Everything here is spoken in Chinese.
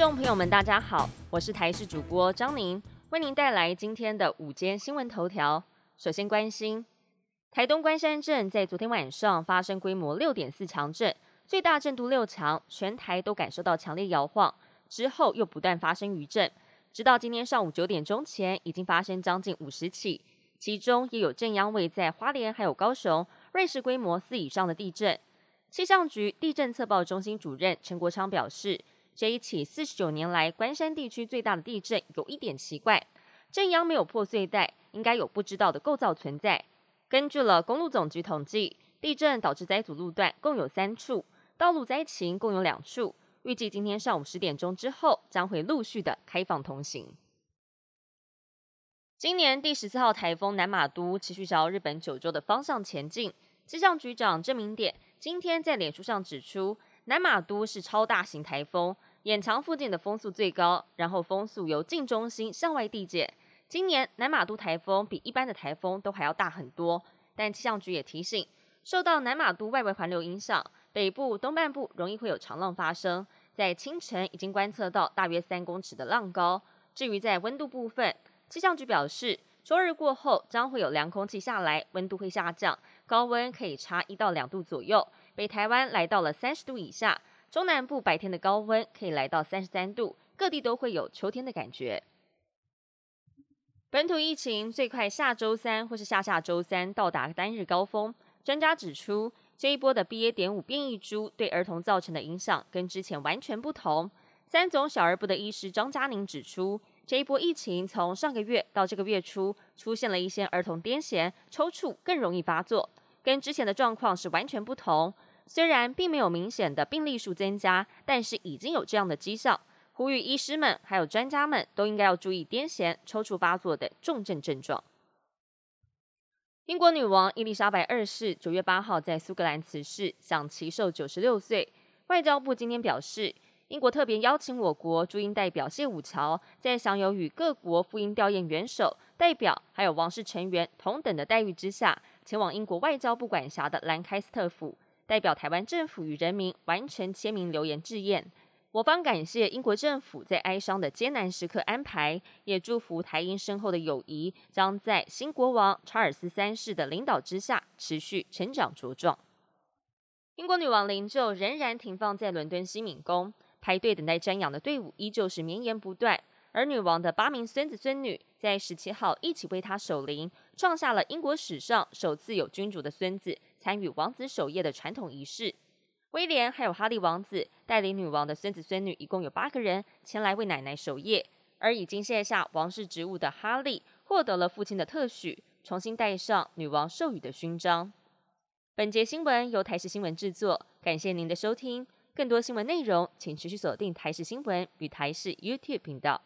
众朋友们，大家好，我是台视主播张宁，为您带来今天的午间新闻头条。首先关心，台东关山镇在昨天晚上发生规模六点四强震，最大震度六强，全台都感受到强烈摇晃。之后又不断发生余震，直到今天上午九点钟前，已经发生将近五十起，其中也有震央位在花莲还有高雄，瑞士规模四以上的地震。气象局地震测报中心主任陈国昌表示，这一起四十九年来关山地区最大的地震有一点奇怪，震央没有破碎带，应该有不知道的构造存在。根据了公路总局统计，地震导致灾阻路段共有三处，道路灾情共有两处。预计今天上午十点钟之后，将会陆续的开放通行。今年第十四号台风南马都持续朝日本九州的方向前进。气象局长郑明典今天在脸书上指出，南马都是超大型台风，眼墙附近的风速最高，然后风速由近中心向外递减。今年南马都台风比一般的台风都还要大很多，但气象局也提醒，受到南马都外围环流影响。北部、东半部容易会有长浪发生，在清晨已经观测到大约三公尺的浪高。至于在温度部分，气象局表示，周日过后将会有凉空气下来，温度会下降，高温可以差一到两度左右。北台湾来到了三十度以下，中南部白天的高温可以来到三十三度，各地都会有秋天的感觉。本土疫情最快下周三或是下下周三到达单日高峰，专家指出。这一波的 BA. 点五变异株对儿童造成的影响跟之前完全不同。三总小儿部的医师张嘉宁指出，这一波疫情从上个月到这个月初，出现了一些儿童癫痫、抽搐更容易发作，跟之前的状况是完全不同。虽然并没有明显的病例数增加，但是已经有这样的迹象。呼吁医师们还有专家们都应该要注意癫痫、抽搐发作等重症症状。英国女王伊丽莎白二世九月八号在苏格兰辞世，享其寿九十六岁。外交部今天表示，英国特别邀请我国驻英代表谢武桥，在享有与各国赴英吊唁元首、代表还有王室成员同等的待遇之下，前往英国外交部管辖的兰开斯特府，代表台湾政府与人民完成签名留言致唁。我方感谢英国政府在哀伤的艰难时刻安排，也祝福台英深厚的友谊将在新国王查尔斯三世的领导之下持续成长茁壮。英国女王灵柩仍然停放在伦敦西敏宫，排队等待瞻仰的队伍依旧是绵延不断。而女王的八名孙子孙女在十七号一起为她守灵，创下了英国史上首次有君主的孙子参与王子守夜的传统仪式。威廉还有哈利王子带领女王的孙子孙女，一共有八个人前来为奶奶守夜。而已经卸下王室职务的哈利，获得了父亲的特许，重新戴上女王授予的勋章。本节新闻由台视新闻制作，感谢您的收听。更多新闻内容，请持续锁定台视新闻与台视 YouTube 频道。